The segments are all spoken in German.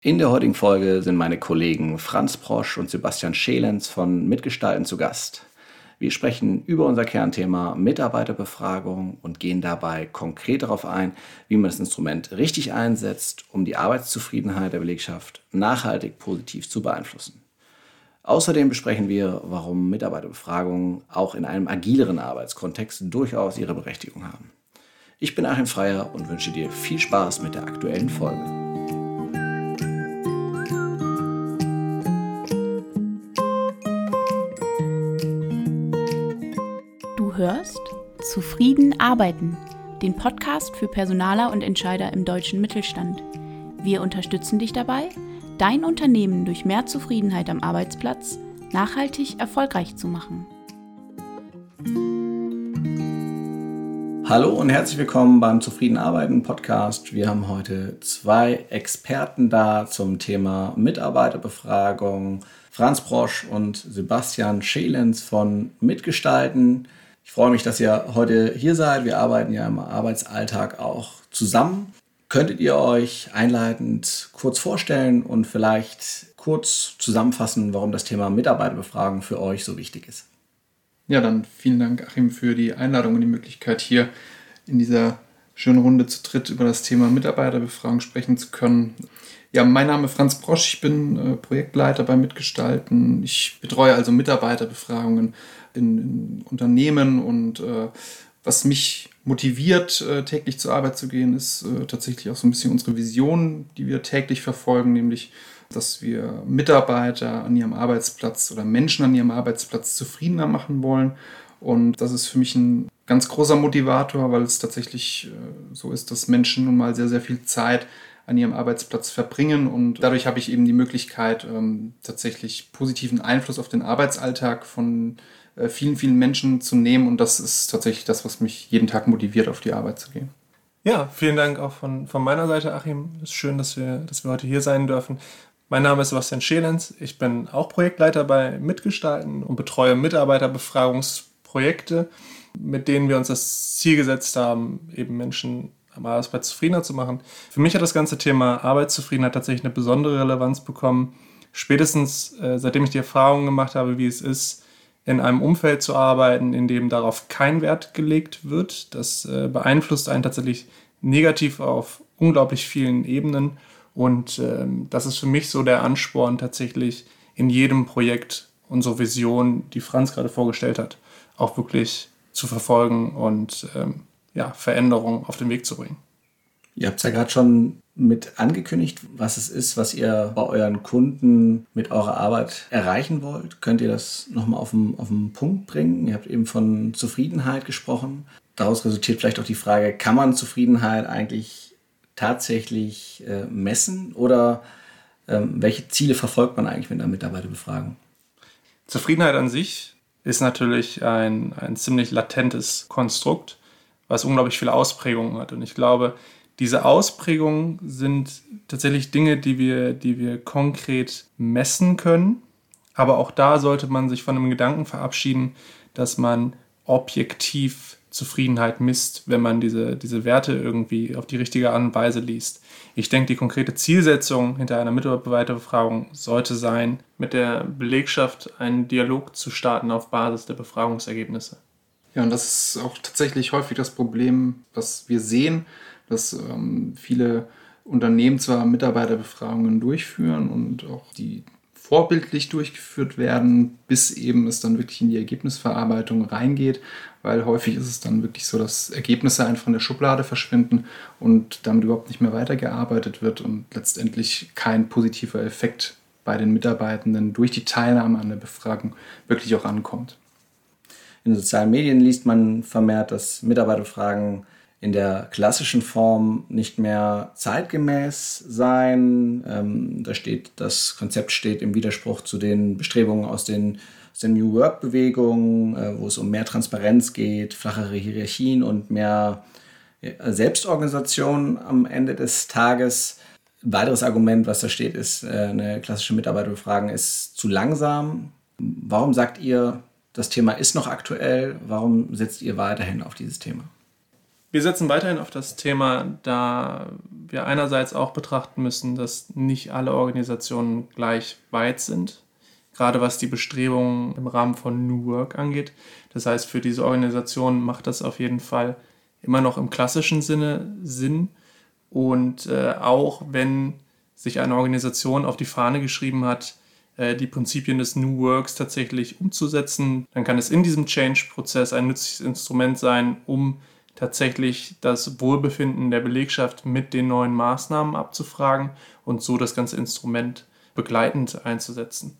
In der heutigen Folge sind meine Kollegen Franz Prosch und Sebastian Schelenz von Mitgestalten zu Gast. Wir sprechen über unser Kernthema Mitarbeiterbefragung und gehen dabei konkret darauf ein, wie man das Instrument richtig einsetzt, um die Arbeitszufriedenheit der Belegschaft nachhaltig positiv zu beeinflussen. Außerdem besprechen wir, warum Mitarbeiterbefragungen auch in einem agileren Arbeitskontext durchaus ihre Berechtigung haben. Ich bin Achim Freier und wünsche dir viel Spaß mit der aktuellen Folge. Zufrieden arbeiten, den Podcast für Personaler und Entscheider im deutschen Mittelstand. Wir unterstützen dich dabei, dein Unternehmen durch mehr Zufriedenheit am Arbeitsplatz nachhaltig erfolgreich zu machen. Hallo und herzlich willkommen beim Zufrieden Arbeiten Podcast. Wir haben heute zwei Experten da zum Thema Mitarbeiterbefragung. Franz Brosch und Sebastian Schelens von Mitgestalten. Ich freue mich, dass ihr heute hier seid. Wir arbeiten ja im Arbeitsalltag auch zusammen. Könntet ihr euch einleitend kurz vorstellen und vielleicht kurz zusammenfassen, warum das Thema Mitarbeiterbefragung für euch so wichtig ist? Ja, dann vielen Dank, Achim, für die Einladung und die Möglichkeit, hier in dieser schönen Runde zu dritt über das Thema Mitarbeiterbefragung sprechen zu können. Ja, mein Name ist Franz Brosch, ich bin äh, Projektleiter bei Mitgestalten. Ich betreue also Mitarbeiterbefragungen in, in Unternehmen und äh, was mich motiviert, äh, täglich zur Arbeit zu gehen, ist äh, tatsächlich auch so ein bisschen unsere Vision, die wir täglich verfolgen, nämlich dass wir Mitarbeiter an ihrem Arbeitsplatz oder Menschen an ihrem Arbeitsplatz zufriedener machen wollen. Und das ist für mich ein ganz großer Motivator, weil es tatsächlich äh, so ist, dass Menschen nun mal sehr, sehr viel Zeit an ihrem Arbeitsplatz verbringen und dadurch habe ich eben die Möglichkeit, ähm, tatsächlich positiven Einfluss auf den Arbeitsalltag von vielen, vielen Menschen zu nehmen. Und das ist tatsächlich das, was mich jeden Tag motiviert, auf die Arbeit zu gehen. Ja, vielen Dank auch von, von meiner Seite, Achim. Es ist schön, dass wir, dass wir heute hier sein dürfen. Mein Name ist Sebastian Schelenz. Ich bin auch Projektleiter bei Mitgestalten und betreue Mitarbeiterbefragungsprojekte, mit denen wir uns das Ziel gesetzt haben, eben Menschen am Arbeitsplatz zufriedener zu machen. Für mich hat das ganze Thema Arbeitszufriedenheit tatsächlich eine besondere Relevanz bekommen. Spätestens äh, seitdem ich die Erfahrung gemacht habe, wie es ist, in einem Umfeld zu arbeiten, in dem darauf kein Wert gelegt wird. Das äh, beeinflusst einen tatsächlich negativ auf unglaublich vielen Ebenen. Und ähm, das ist für mich so der Ansporn, tatsächlich in jedem Projekt unsere Vision, die Franz gerade vorgestellt hat, auch wirklich zu verfolgen und ähm, ja, Veränderungen auf den Weg zu bringen. Ihr habt es ja gerade schon mit angekündigt, was es ist, was ihr bei euren Kunden mit eurer Arbeit erreichen wollt. Könnt ihr das nochmal auf den, auf den Punkt bringen? Ihr habt eben von Zufriedenheit gesprochen. Daraus resultiert vielleicht auch die Frage, kann man Zufriedenheit eigentlich tatsächlich äh, messen oder ähm, welche Ziele verfolgt man eigentlich mit einer Mitarbeiterbefragung? Zufriedenheit an sich ist natürlich ein, ein ziemlich latentes Konstrukt, was unglaublich viele Ausprägungen hat. Und ich glaube, diese Ausprägungen sind tatsächlich Dinge, die wir, die wir konkret messen können. Aber auch da sollte man sich von dem Gedanken verabschieden, dass man objektiv Zufriedenheit misst, wenn man diese, diese Werte irgendwie auf die richtige Art und Weise liest. Ich denke, die konkrete Zielsetzung hinter einer Mitarbeiterbefragung sollte sein, mit der Belegschaft einen Dialog zu starten auf Basis der Befragungsergebnisse. Ja, und das ist auch tatsächlich häufig das Problem, was wir sehen, dass ähm, viele Unternehmen zwar Mitarbeiterbefragungen durchführen und auch die vorbildlich durchgeführt werden, bis eben es dann wirklich in die Ergebnisverarbeitung reingeht, weil häufig ist es dann wirklich so, dass Ergebnisse einfach in der Schublade verschwinden und damit überhaupt nicht mehr weitergearbeitet wird und letztendlich kein positiver Effekt bei den Mitarbeitenden durch die Teilnahme an der Befragung wirklich auch ankommt. In sozialen Medien liest man vermehrt, dass Mitarbeiterbefragen in der klassischen Form nicht mehr zeitgemäß sein. Ähm, da steht, das Konzept steht im Widerspruch zu den Bestrebungen aus den, aus den New Work-Bewegungen, äh, wo es um mehr Transparenz geht, flachere Hierarchien und mehr ja, Selbstorganisation am Ende des Tages. Ein weiteres Argument, was da steht, ist, äh, eine klassische Mitarbeiterbefragung ist zu langsam. Warum sagt ihr, das Thema ist noch aktuell? Warum setzt ihr weiterhin auf dieses Thema? Wir setzen weiterhin auf das Thema, da wir einerseits auch betrachten müssen, dass nicht alle Organisationen gleich weit sind, gerade was die Bestrebungen im Rahmen von New Work angeht. Das heißt, für diese Organisation macht das auf jeden Fall immer noch im klassischen Sinne Sinn. Und äh, auch wenn sich eine Organisation auf die Fahne geschrieben hat, äh, die Prinzipien des New Works tatsächlich umzusetzen, dann kann es in diesem Change-Prozess ein nützliches Instrument sein, um tatsächlich das Wohlbefinden der Belegschaft mit den neuen Maßnahmen abzufragen und so das ganze Instrument begleitend einzusetzen.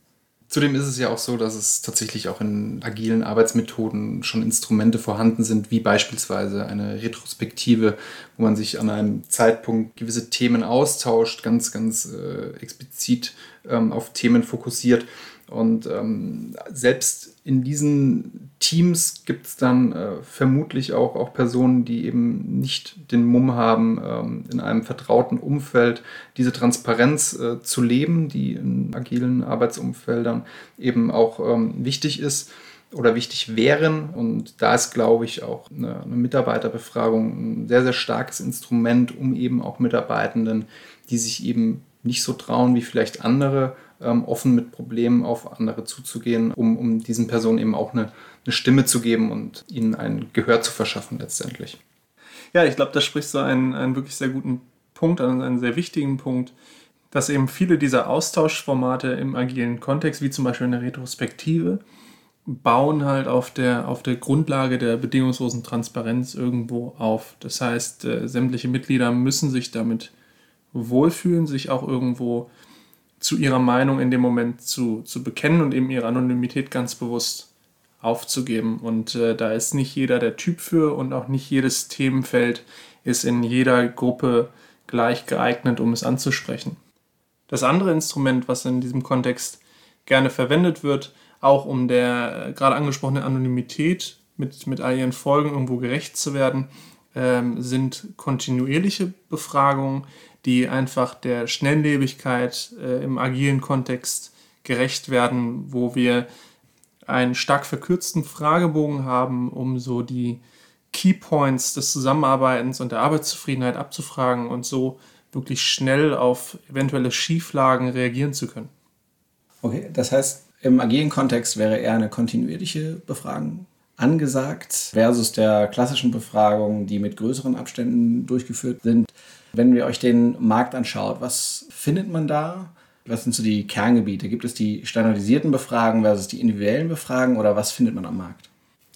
Zudem ist es ja auch so, dass es tatsächlich auch in agilen Arbeitsmethoden schon Instrumente vorhanden sind, wie beispielsweise eine Retrospektive, wo man sich an einem Zeitpunkt gewisse Themen austauscht, ganz, ganz äh, explizit ähm, auf Themen fokussiert und ähm, selbst in diesen Teams gibt es dann äh, vermutlich auch, auch Personen, die eben nicht den Mumm haben, ähm, in einem vertrauten Umfeld diese Transparenz äh, zu leben, die in agilen Arbeitsumfeldern eben auch ähm, wichtig ist oder wichtig wären. Und da ist, glaube ich, auch eine, eine Mitarbeiterbefragung ein sehr, sehr starkes Instrument, um eben auch Mitarbeitenden, die sich eben nicht so trauen wie vielleicht andere, ähm, offen mit Problemen auf andere zuzugehen, um, um diesen Personen eben auch eine, eine Stimme zu geben und ihnen ein Gehör zu verschaffen letztendlich. Ja, ich glaube, da sprichst du einen, einen wirklich sehr guten Punkt an, einen sehr wichtigen Punkt, dass eben viele dieser Austauschformate im agilen Kontext, wie zum Beispiel eine Retrospektive, bauen halt auf der, auf der Grundlage der bedingungslosen Transparenz irgendwo auf. Das heißt, äh, sämtliche Mitglieder müssen sich damit wohlfühlen, sich auch irgendwo zu ihrer Meinung in dem Moment zu, zu bekennen und eben ihre Anonymität ganz bewusst aufzugeben. Und äh, da ist nicht jeder der Typ für und auch nicht jedes Themenfeld ist in jeder Gruppe gleich geeignet, um es anzusprechen. Das andere Instrument, was in diesem Kontext gerne verwendet wird, auch um der äh, gerade angesprochenen Anonymität mit, mit all ihren Folgen irgendwo gerecht zu werden, ähm, sind kontinuierliche Befragungen, die einfach der Schnelllebigkeit äh, im agilen Kontext gerecht werden, wo wir einen stark verkürzten Fragebogen haben, um so die Keypoints des Zusammenarbeitens und der Arbeitszufriedenheit abzufragen und so wirklich schnell auf eventuelle Schieflagen reagieren zu können. Okay, das heißt, im agilen Kontext wäre eher eine kontinuierliche Befragung angesagt versus der klassischen Befragung, die mit größeren Abständen durchgeführt sind. Wenn ihr euch den Markt anschaut, was findet man da? Was sind so die Kerngebiete? Gibt es die standardisierten Befragen versus die individuellen Befragen oder was findet man am Markt?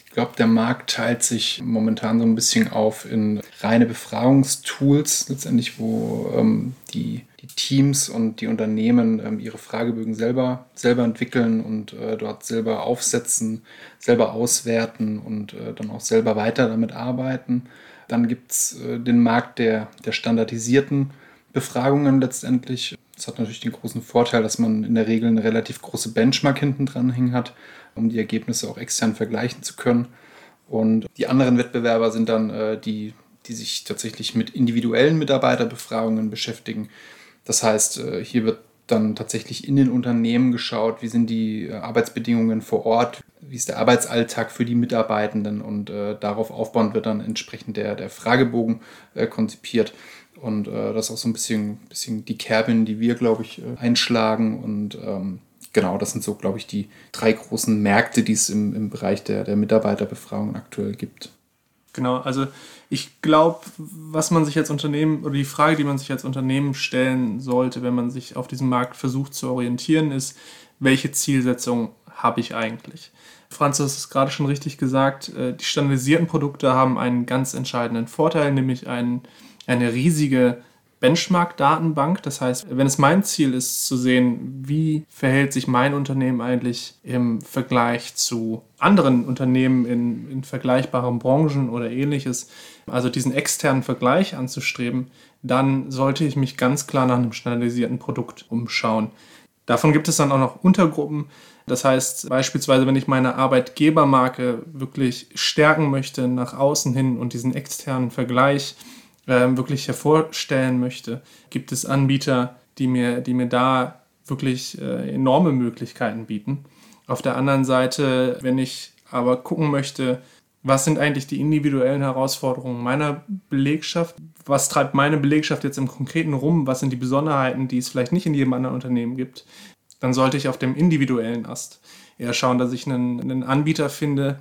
Ich glaube, der Markt teilt sich momentan so ein bisschen auf in reine Befragungstools, letztendlich, wo ähm, die, die, Teams und die Unternehmen ähm, ihre Fragebögen selber, selber entwickeln und äh, dort selber aufsetzen, selber auswerten und äh, dann auch selber weiter damit arbeiten. Dann gibt es äh, den Markt der, der standardisierten Befragungen letztendlich. Das hat natürlich den großen Vorteil, dass man in der Regel eine relativ große Benchmark hinten dran hängen hat, um die Ergebnisse auch extern vergleichen zu können. Und die anderen Wettbewerber sind dann äh, die, die sich tatsächlich mit individuellen Mitarbeiterbefragungen beschäftigen. Das heißt, äh, hier wird dann tatsächlich in den Unternehmen geschaut, wie sind die Arbeitsbedingungen vor Ort, wie ist der Arbeitsalltag für die Mitarbeitenden und äh, darauf aufbauend wird dann entsprechend der, der Fragebogen äh, konzipiert. Und äh, das ist auch so ein bisschen, bisschen die Kerbin, die wir, glaube ich, äh, einschlagen. Und ähm, genau, das sind so, glaube ich, die drei großen Märkte, die es im, im Bereich der, der Mitarbeiterbefragung aktuell gibt. Genau, also ich glaube, was man sich als Unternehmen oder die Frage, die man sich als Unternehmen stellen sollte, wenn man sich auf diesem Markt versucht zu orientieren, ist, welche Zielsetzung habe ich eigentlich? Franz, du hast es gerade schon richtig gesagt, äh, die standardisierten Produkte haben einen ganz entscheidenden Vorteil, nämlich ein, eine riesige Benchmark-Datenbank. Das heißt, wenn es mein Ziel ist, zu sehen, wie verhält sich mein Unternehmen eigentlich im Vergleich zu anderen Unternehmen in, in vergleichbaren Branchen oder ähnliches, also diesen externen Vergleich anzustreben, dann sollte ich mich ganz klar nach einem standardisierten Produkt umschauen. Davon gibt es dann auch noch Untergruppen. Das heißt beispielsweise, wenn ich meine Arbeitgebermarke wirklich stärken möchte nach außen hin und diesen externen Vergleich äh, wirklich hervorstellen möchte, gibt es Anbieter, die mir, die mir da wirklich äh, enorme Möglichkeiten bieten. Auf der anderen Seite, wenn ich aber gucken möchte, was sind eigentlich die individuellen Herausforderungen meiner Belegschaft? Was treibt meine Belegschaft jetzt im Konkreten rum? Was sind die Besonderheiten, die es vielleicht nicht in jedem anderen Unternehmen gibt? Dann sollte ich auf dem individuellen Ast eher schauen, dass ich einen, einen Anbieter finde,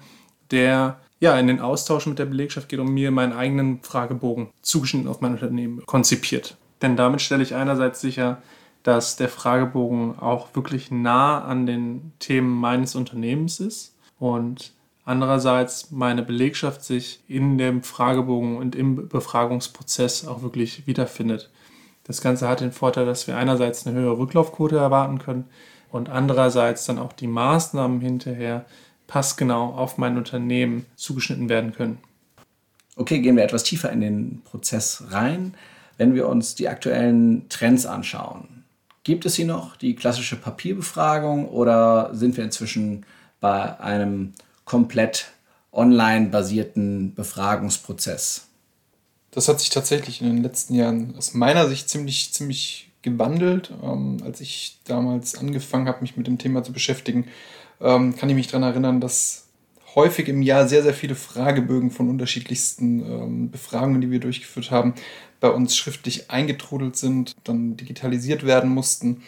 der ja, in den Austausch mit der Belegschaft geht und mir meinen eigenen Fragebogen zugeschnitten auf mein Unternehmen konzipiert. Denn damit stelle ich einerseits sicher, dass der Fragebogen auch wirklich nah an den Themen meines Unternehmens ist und andererseits meine Belegschaft sich in dem Fragebogen und im Befragungsprozess auch wirklich wiederfindet. Das Ganze hat den Vorteil, dass wir einerseits eine höhere Rücklaufquote erwarten können und andererseits dann auch die Maßnahmen hinterher passgenau auf mein Unternehmen zugeschnitten werden können. Okay, gehen wir etwas tiefer in den Prozess rein. Wenn wir uns die aktuellen Trends anschauen, gibt es sie noch, die klassische Papierbefragung, oder sind wir inzwischen bei einem komplett online basierten Befragungsprozess? Das hat sich tatsächlich in den letzten Jahren aus meiner Sicht ziemlich, ziemlich gewandelt. Ähm, als ich damals angefangen habe, mich mit dem Thema zu beschäftigen, ähm, kann ich mich daran erinnern, dass häufig im Jahr sehr, sehr viele Fragebögen von unterschiedlichsten ähm, Befragungen, die wir durchgeführt haben, bei uns schriftlich eingetrudelt sind, dann digitalisiert werden mussten.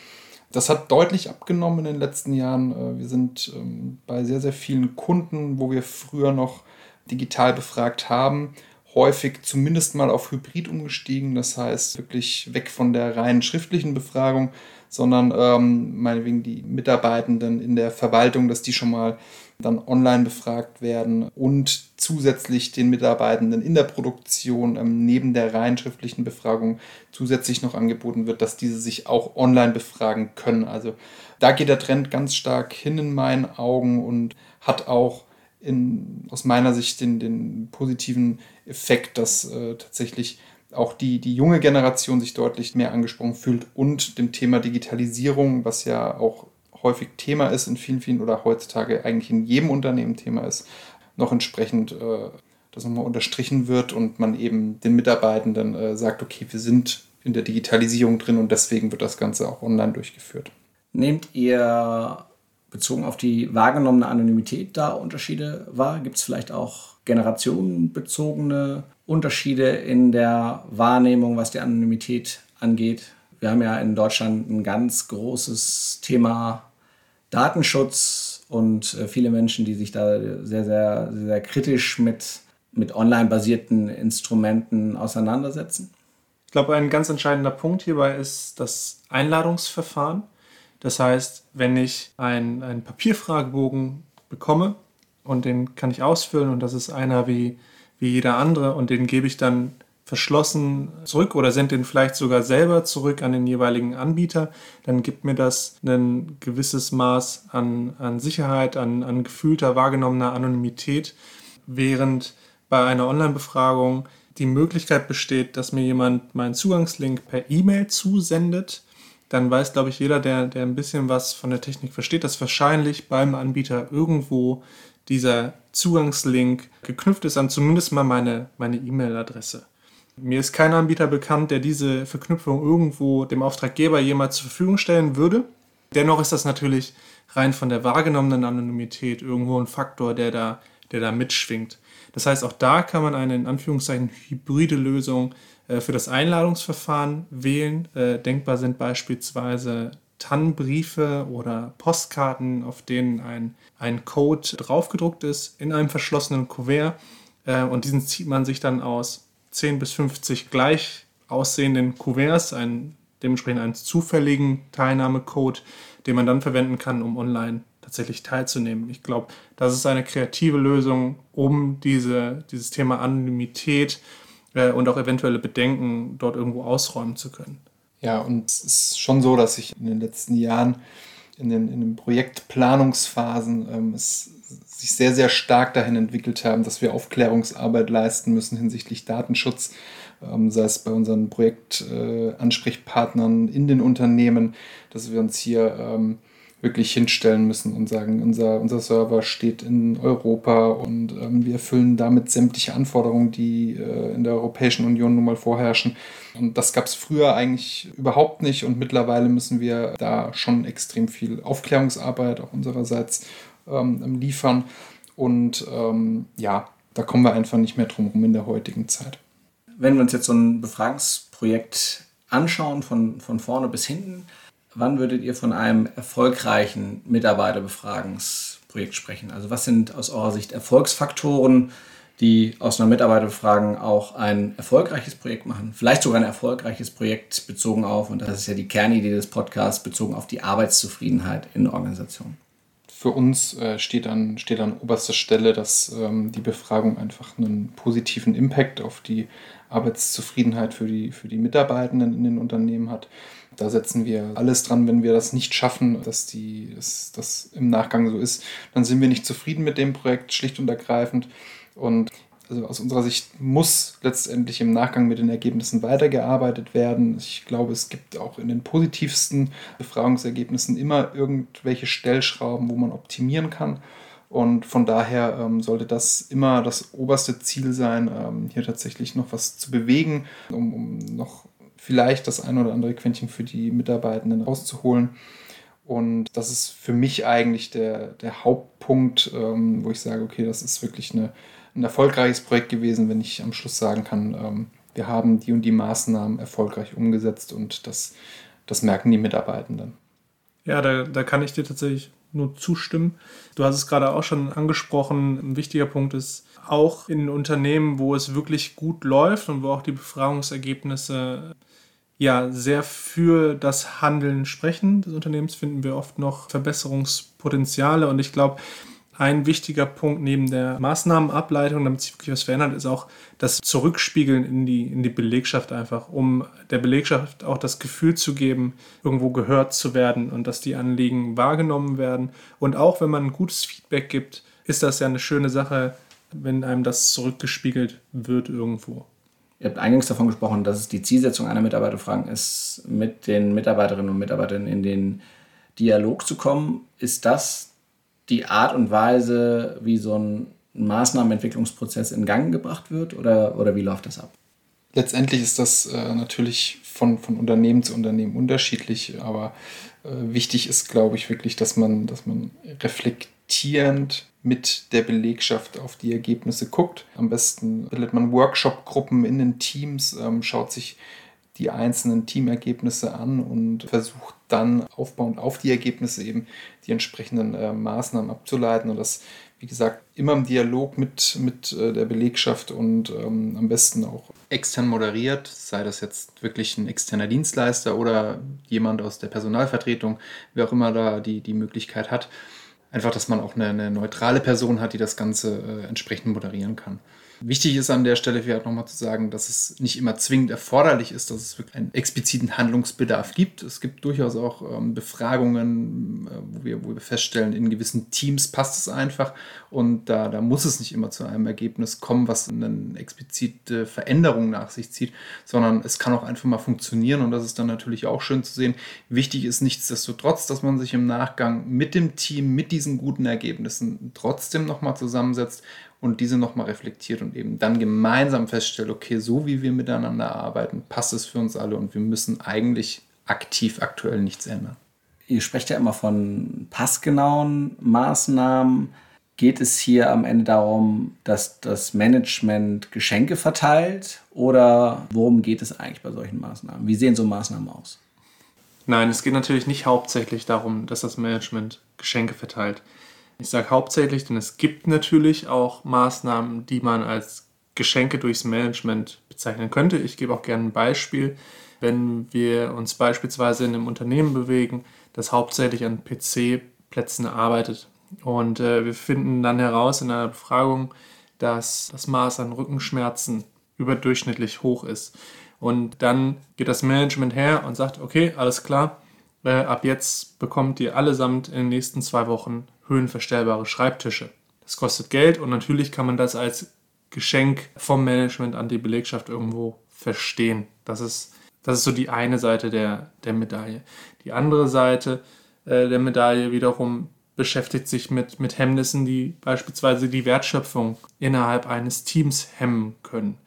Das hat deutlich abgenommen in den letzten Jahren. Äh, wir sind ähm, bei sehr, sehr vielen Kunden, wo wir früher noch digital befragt haben, häufig zumindest mal auf Hybrid umgestiegen. Das heißt, wirklich weg von der reinen schriftlichen Befragung sondern ähm, meinetwegen die Mitarbeitenden in der Verwaltung, dass die schon mal dann online befragt werden und zusätzlich den Mitarbeitenden in der Produktion ähm, neben der rein schriftlichen Befragung zusätzlich noch angeboten wird, dass diese sich auch online befragen können. Also da geht der Trend ganz stark hin in meinen Augen und hat auch in, aus meiner Sicht den, den positiven Effekt, dass äh, tatsächlich auch die, die junge Generation sich deutlich mehr angesprochen fühlt und dem Thema Digitalisierung, was ja auch häufig Thema ist in vielen, vielen oder heutzutage eigentlich in jedem Unternehmen Thema ist, noch entsprechend äh, das nochmal unterstrichen wird und man eben den Mitarbeitenden äh, sagt, okay, wir sind in der Digitalisierung drin und deswegen wird das Ganze auch online durchgeführt. Nehmt ihr bezogen auf die wahrgenommene Anonymität da Unterschiede wahr? Gibt es vielleicht auch generationenbezogene Unterschiede in der Wahrnehmung, was die Anonymität angeht? Wir haben ja in Deutschland ein ganz großes Thema Datenschutz und äh, viele Menschen, die sich da sehr, sehr, sehr kritisch mit, mit online-basierten Instrumenten auseinandersetzen. Ich glaube, ein ganz entscheidender Punkt hierbei ist das Einladungsverfahren. Das heißt, wenn ich einen, einen Papierfragebogen bekomme und den kann ich ausfüllen und das ist einer wie, wie jeder andere und den gebe ich dann verschlossen zurück oder sende den vielleicht sogar selber zurück an den jeweiligen Anbieter, dann gibt mir das ein gewisses Maß an, an Sicherheit, an, an gefühlter, wahrgenommener Anonymität, während bei einer Online-Befragung die Möglichkeit besteht, dass mir jemand meinen Zugangslink per E-Mail zusendet. Dann weiß, glaube ich, jeder, der, der ein bisschen was von der Technik versteht, dass wahrscheinlich beim Anbieter irgendwo dieser Zugangslink geknüpft ist an zumindest mal meine E-Mail-Adresse. Mir ist kein Anbieter bekannt, der diese Verknüpfung irgendwo dem Auftraggeber jemals zur Verfügung stellen würde. Dennoch ist das natürlich rein von der wahrgenommenen Anonymität irgendwo ein Faktor, der da, der da mitschwingt. Das heißt, auch da kann man eine in Anführungszeichen hybride Lösung für das Einladungsverfahren wählen. Äh, denkbar sind beispielsweise TAN-Briefe oder Postkarten, auf denen ein, ein Code draufgedruckt ist in einem verschlossenen Kuvert. Äh, und diesen zieht man sich dann aus 10 bis 50 gleich aussehenden Kuverts, einen, dementsprechend einen zufälligen Teilnahmecode, den man dann verwenden kann, um online tatsächlich teilzunehmen. Ich glaube, das ist eine kreative Lösung, um diese, dieses Thema Anonymität äh, und auch eventuelle Bedenken dort irgendwo ausräumen zu können. Ja, und es ist schon so, dass sich in den letzten Jahren in den, in den Projektplanungsphasen ähm, es sich sehr, sehr stark dahin entwickelt haben, dass wir Aufklärungsarbeit leisten müssen hinsichtlich Datenschutz, ähm, sei es bei unseren Projektansprechpartnern äh, in den Unternehmen, dass wir uns hier ähm, wirklich hinstellen müssen und sagen, unser, unser Server steht in Europa und ähm, wir erfüllen damit sämtliche Anforderungen, die äh, in der Europäischen Union nun mal vorherrschen. Und das gab es früher eigentlich überhaupt nicht und mittlerweile müssen wir da schon extrem viel Aufklärungsarbeit auch unsererseits ähm, liefern. Und ähm, ja, da kommen wir einfach nicht mehr drum herum in der heutigen Zeit. Wenn wir uns jetzt so ein Befragungsprojekt anschauen, von, von vorne bis hinten, wann würdet ihr von einem erfolgreichen Mitarbeiterbefragungsprojekt sprechen? Also was sind aus eurer Sicht Erfolgsfaktoren, die aus einer Mitarbeiterbefragung auch ein erfolgreiches Projekt machen? Vielleicht sogar ein erfolgreiches Projekt bezogen auf, und das ist ja die Kernidee des Podcasts, bezogen auf die Arbeitszufriedenheit in Organisationen für uns äh, steht, an, steht an oberster Stelle, dass ähm, die Befragung einfach einen positiven Impact auf die Arbeitszufriedenheit für die, für die Mitarbeitenden in den Unternehmen hat. Da setzen wir alles dran, wenn wir das nicht schaffen, dass die, dass das im Nachgang so ist, dann sind wir nicht zufrieden mit dem Projekt, schlicht und ergreifend. Und also aus unserer Sicht muss letztendlich im Nachgang mit den Ergebnissen weitergearbeitet werden. Ich glaube, es gibt auch in den positivsten Befragungsergebnissen immer irgendwelche Stellschrauben, wo man optimieren kann. Und von daher ähm, sollte das immer das oberste Ziel sein, ähm, hier tatsächlich noch was zu bewegen, um, um noch vielleicht das ein oder andere Quäntchen für die Mitarbeitenden rauszuholen. Und das ist für mich eigentlich der, der Hauptpunkt, ähm, wo ich sage, okay, das ist wirklich eine, ein erfolgreiches Projekt gewesen, wenn ich am Schluss sagen kann, ähm, wir haben die und die Maßnahmen erfolgreich umgesetzt und das, das merken die Mitarbeitenden. Ja, da, da kann ich dir tatsächlich nur zustimmen. Du hast es gerade auch schon angesprochen. Ein wichtiger Punkt ist, auch in Unternehmen, wo es wirklich gut läuft und wo auch die Befragungsergebnisse ja sehr für das Handeln sprechen des Unternehmens, finden wir oft noch Verbesserungspotenziale. Und ich glaube, ein wichtiger Punkt neben der Maßnahmenableitung, damit sich wirklich was verändert, ist auch das Zurückspiegeln in die, in die Belegschaft einfach, um der Belegschaft auch das Gefühl zu geben, irgendwo gehört zu werden und dass die Anliegen wahrgenommen werden. Und auch wenn man ein gutes Feedback gibt, ist das ja eine schöne Sache, wenn einem das zurückgespiegelt wird irgendwo. Ihr habt eingangs davon gesprochen, dass es die Zielsetzung einer Mitarbeiterfragen ist, mit den Mitarbeiterinnen und Mitarbeitern in den Dialog zu kommen. Ist das die Art und Weise, wie so ein Maßnahmenentwicklungsprozess in Gang gebracht wird oder, oder wie läuft das ab? Letztendlich ist das äh, natürlich von, von Unternehmen zu Unternehmen unterschiedlich, aber äh, wichtig ist, glaube ich, wirklich, dass man, dass man reflektierend mit der Belegschaft auf die Ergebnisse guckt. Am besten bildet man Workshop-Gruppen in den Teams, ähm, schaut sich die einzelnen Teamergebnisse an und versucht dann aufbauend auf die Ergebnisse eben die entsprechenden äh, Maßnahmen abzuleiten und das, wie gesagt, immer im Dialog mit, mit äh, der Belegschaft und ähm, am besten auch extern moderiert, sei das jetzt wirklich ein externer Dienstleister oder jemand aus der Personalvertretung, wer auch immer da die, die Möglichkeit hat. Einfach, dass man auch eine, eine neutrale Person hat, die das Ganze äh, entsprechend moderieren kann. Wichtig ist an der Stelle vielleicht nochmal zu sagen, dass es nicht immer zwingend erforderlich ist, dass es wirklich einen expliziten Handlungsbedarf gibt. Es gibt durchaus auch ähm, Befragungen, äh, wo, wir, wo wir feststellen, in gewissen Teams passt es einfach und da, da muss es nicht immer zu einem Ergebnis kommen, was eine explizite Veränderung nach sich zieht, sondern es kann auch einfach mal funktionieren und das ist dann natürlich auch schön zu sehen. Wichtig ist nichtsdestotrotz, dass man sich im Nachgang mit dem Team, mit diesen guten Ergebnissen trotzdem nochmal zusammensetzt und diese nochmal reflektiert und eben dann gemeinsam feststellt, okay, so wie wir miteinander arbeiten, passt es für uns alle und wir müssen eigentlich aktiv aktuell nichts ändern. Ihr sprecht ja immer von passgenauen Maßnahmen. Geht es hier am Ende darum, dass das Management Geschenke verteilt oder worum geht es eigentlich bei solchen Maßnahmen? Wie sehen so Maßnahmen aus? Nein, es geht natürlich nicht hauptsächlich darum, dass das Management Geschenke verteilt. Ich sage hauptsächlich, denn es gibt natürlich auch Maßnahmen, die man als Geschenke durchs Management bezeichnen könnte. Ich gebe auch gerne ein Beispiel. Wenn wir uns beispielsweise in einem Unternehmen bewegen, das hauptsächlich an PC-Plätzen arbeitet und äh, wir finden dann heraus in einer Befragung, dass das Maß an Rückenschmerzen überdurchschnittlich hoch ist. Und dann geht das Management her und sagt, okay, alles klar, äh, ab jetzt bekommt ihr allesamt in den nächsten zwei Wochen höhenverstellbare Schreibtische. Das kostet Geld und natürlich kann man das als Geschenk vom Management an die Belegschaft irgendwo verstehen. Das ist, das ist so die eine Seite der, der Medaille. Die andere Seite äh, der Medaille wiederum beschäftigt sich mit, mit Hemmnissen, die beispielsweise die Wertschöpfung innerhalb eines Teams hemmen können.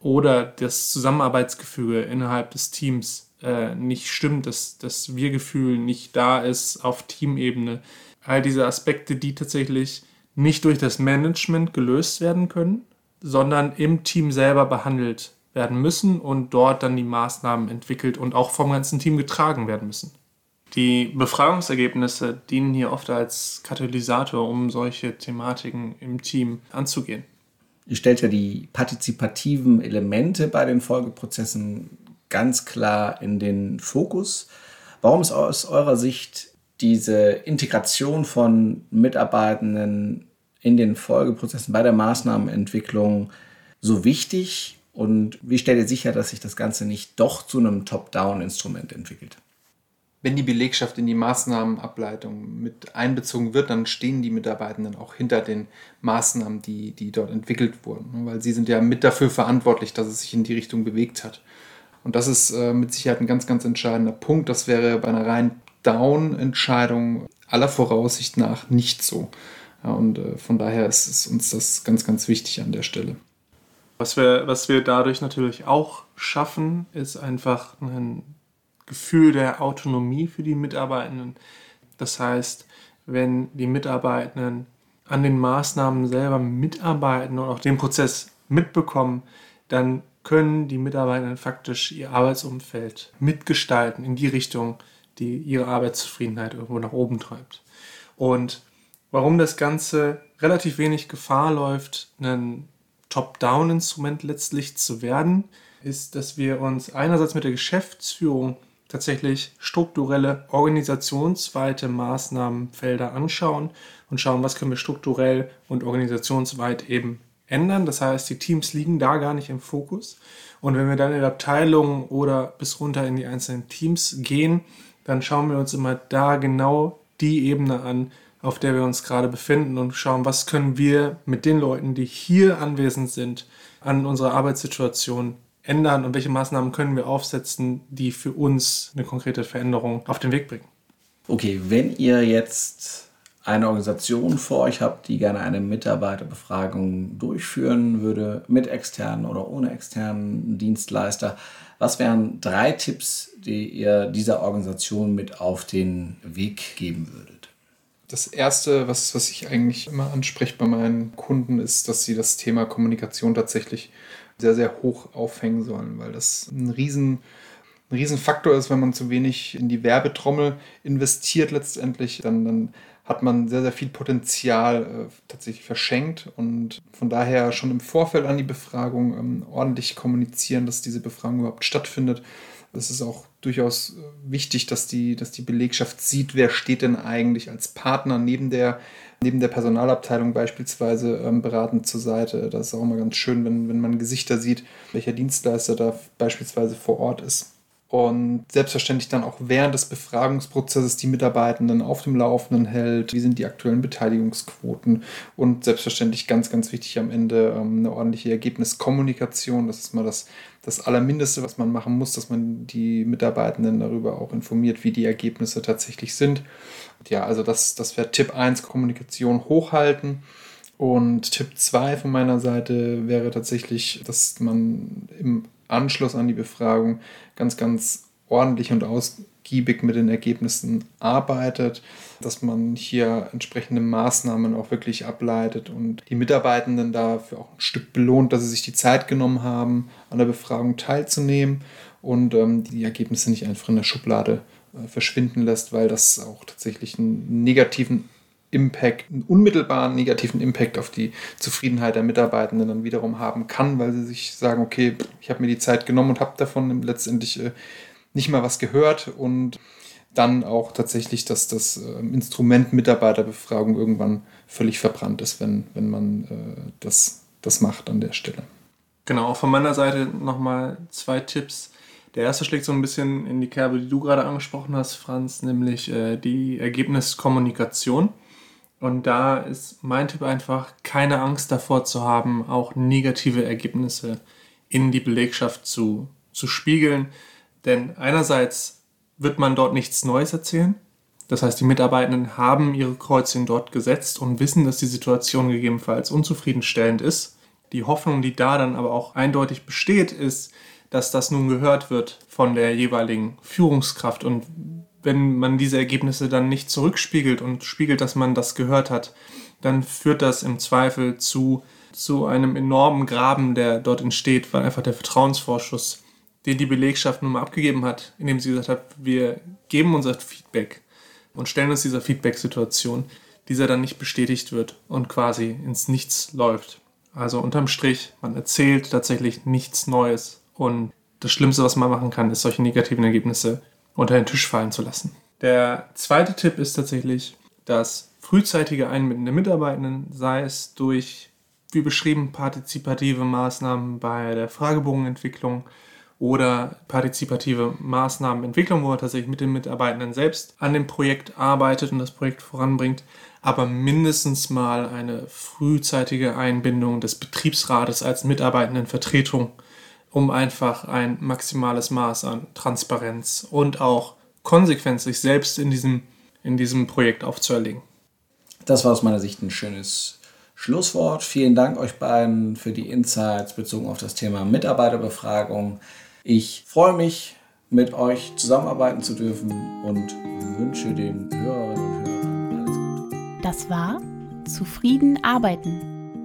Oder das Zusammenarbeitsgefüge innerhalb des Teams äh, nicht stimmt, dass das Wir-Gefühl nicht da ist auf Teamebene all diese Aspekte, die tatsächlich nicht durch das Management gelöst werden können, sondern im Team selber behandelt werden müssen und dort dann die Maßnahmen entwickelt und auch vom ganzen Team getragen werden müssen. Die Befragungsergebnisse dienen hier oft als Katalysator, um solche Thematiken im Team anzugehen. Ihr stellt ja die partizipativen Elemente bei den Folgeprozessen ganz klar in den Fokus. Warum ist aus eurer Sicht diese Integration von Mitarbeitenden in den Folgeprozessen bei der Maßnahmenentwicklung so wichtig und wie stellt ihr sicher, dass sich das Ganze nicht doch zu einem Top-Down-Instrument entwickelt? Wenn die Belegschaft in die Maßnahmenableitung mit einbezogen wird, dann stehen die Mitarbeitenden auch hinter den Maßnahmen, die, die dort entwickelt wurden, weil sie sind ja mit dafür verantwortlich, dass es sich in die Richtung bewegt hat. Und das ist äh, mit Sicherheit ein ganz, ganz entscheidender Punkt. Das wäre bei einer rein Down-Entscheidung aller Voraussicht nach nicht so. Ja, und äh, von daher ist, ist uns das ganz, ganz wichtig an der Stelle. Was wir, was wir dadurch natürlich auch schaffen, ist einfach ein Gefühl der Autonomie für die Mitarbeitenden. Das heißt, wenn die Mitarbeitenden an den Maßnahmen selber mitarbeiten und auch den Prozess mitbekommen, dann können die Mitarbeitenden faktisch ihr Arbeitsumfeld mitgestalten in die Richtung, die ihre Arbeitszufriedenheit irgendwo nach oben treibt. Und warum das Ganze relativ wenig Gefahr läuft, ein Top-Down-Instrument letztlich zu werden, ist, dass wir uns einerseits mit der Geschäftsführung tatsächlich strukturelle, organisationsweite Maßnahmenfelder anschauen und schauen, was können wir strukturell und organisationsweit eben ändern. Das heißt, die Teams liegen da gar nicht im Fokus. Und wenn wir dann in der Abteilung oder bis runter in die einzelnen Teams gehen, dann schauen wir uns immer da genau die Ebene an, auf der wir uns gerade befinden und schauen, was können wir mit den Leuten, die hier anwesend sind, an unserer Arbeitssituation ändern und welche Maßnahmen können wir aufsetzen, die für uns eine konkrete Veränderung auf den Weg bringen. Okay, wenn ihr jetzt eine Organisation vor euch habt, die gerne eine Mitarbeiterbefragung durchführen würde, mit externen oder ohne externen Dienstleister, was wären drei Tipps, die ihr dieser Organisation mit auf den Weg geben würdet? Das Erste, was, was ich eigentlich immer anspreche bei meinen Kunden, ist, dass sie das Thema Kommunikation tatsächlich sehr, sehr hoch aufhängen sollen, weil das ein riesen ein Riesenfaktor ist, wenn man zu wenig in die Werbetrommel investiert letztendlich, dann, dann hat man sehr, sehr viel Potenzial äh, tatsächlich verschenkt und von daher schon im Vorfeld an die Befragung ähm, ordentlich kommunizieren, dass diese Befragung überhaupt stattfindet. Es ist auch durchaus äh, wichtig, dass die, dass die Belegschaft sieht, wer steht denn eigentlich als Partner neben der, neben der Personalabteilung beispielsweise ähm, beratend zur Seite. Das ist auch immer ganz schön, wenn, wenn man Gesichter sieht, welcher Dienstleister da beispielsweise vor Ort ist und selbstverständlich dann auch während des Befragungsprozesses die Mitarbeitenden auf dem Laufenden hält. Wie sind die aktuellen Beteiligungsquoten? Und selbstverständlich ganz, ganz wichtig am Ende ähm, eine ordentliche Ergebniskommunikation. Das ist mal das, das Allermindeste, was man machen muss, dass man die Mitarbeitenden darüber auch informiert, wie die Ergebnisse tatsächlich sind. Ja, also das, das wäre Tipp 1, Kommunikation hochhalten. Und Tipp 2 von meiner Seite wäre tatsächlich, dass man im Anschluss an die Befragung ganz, ganz ordentlich und ausgiebig mit den Ergebnissen arbeitet, dass man hier entsprechende Maßnahmen auch wirklich ableitet und die Mitarbeitenden dafür auch ein Stück belohnt, dass sie sich die Zeit genommen haben, an der Befragung teilzunehmen und ähm, die Ergebnisse nicht einfach in der Schublade äh, verschwinden lässt, weil das auch tatsächlich einen negativen Impact, einen unmittelbaren negativen Impact auf die Zufriedenheit der Mitarbeitenden dann wiederum haben kann, weil sie sich sagen, okay, ich habe mir die Zeit genommen und habe davon letztendlich äh, nicht mal was gehört und dann auch tatsächlich, dass das äh, Instrument Mitarbeiterbefragung irgendwann völlig verbrannt ist, wenn, wenn man äh, das, das macht an der Stelle. Genau, auch von meiner Seite nochmal zwei Tipps. Der erste schlägt so ein bisschen in die Kerbe, die du gerade angesprochen hast, Franz, nämlich äh, die Ergebniskommunikation. Und da ist mein Tipp einfach, keine Angst davor zu haben, auch negative Ergebnisse in die Belegschaft zu, zu spiegeln. Denn einerseits wird man dort nichts Neues erzählen. Das heißt, die Mitarbeitenden haben ihre Kreuzchen dort gesetzt und wissen, dass die Situation gegebenenfalls unzufriedenstellend ist. Die Hoffnung, die da dann aber auch eindeutig besteht, ist, dass das nun gehört wird von der jeweiligen Führungskraft und wenn man diese Ergebnisse dann nicht zurückspiegelt und spiegelt, dass man das gehört hat, dann führt das im Zweifel zu zu einem enormen Graben, der dort entsteht, weil einfach der Vertrauensvorschuss, den die Belegschaft nun mal abgegeben hat, indem sie gesagt hat, wir geben unser Feedback und stellen uns dieser Feedback-Situation, dieser dann nicht bestätigt wird und quasi ins Nichts läuft. Also unterm Strich, man erzählt tatsächlich nichts Neues und das Schlimmste, was man machen kann, ist solche negativen Ergebnisse unter den Tisch fallen zu lassen. Der zweite Tipp ist tatsächlich das frühzeitige Einbinden der Mitarbeitenden, sei es durch, wie beschrieben, partizipative Maßnahmen bei der Fragebogenentwicklung oder partizipative Maßnahmenentwicklung, wo man tatsächlich mit den Mitarbeitenden selbst an dem Projekt arbeitet und das Projekt voranbringt, aber mindestens mal eine frühzeitige Einbindung des Betriebsrates als mitarbeitenden Vertretung, um einfach ein maximales Maß an Transparenz und auch Konsequenz sich selbst in diesem, in diesem Projekt aufzuerlegen. Das war aus meiner Sicht ein schönes Schlusswort. Vielen Dank euch beiden für die Insights bezogen auf das Thema Mitarbeiterbefragung. Ich freue mich, mit euch zusammenarbeiten zu dürfen und wünsche den Hörerinnen und Hörern alles Gute. Das war Zufrieden arbeiten.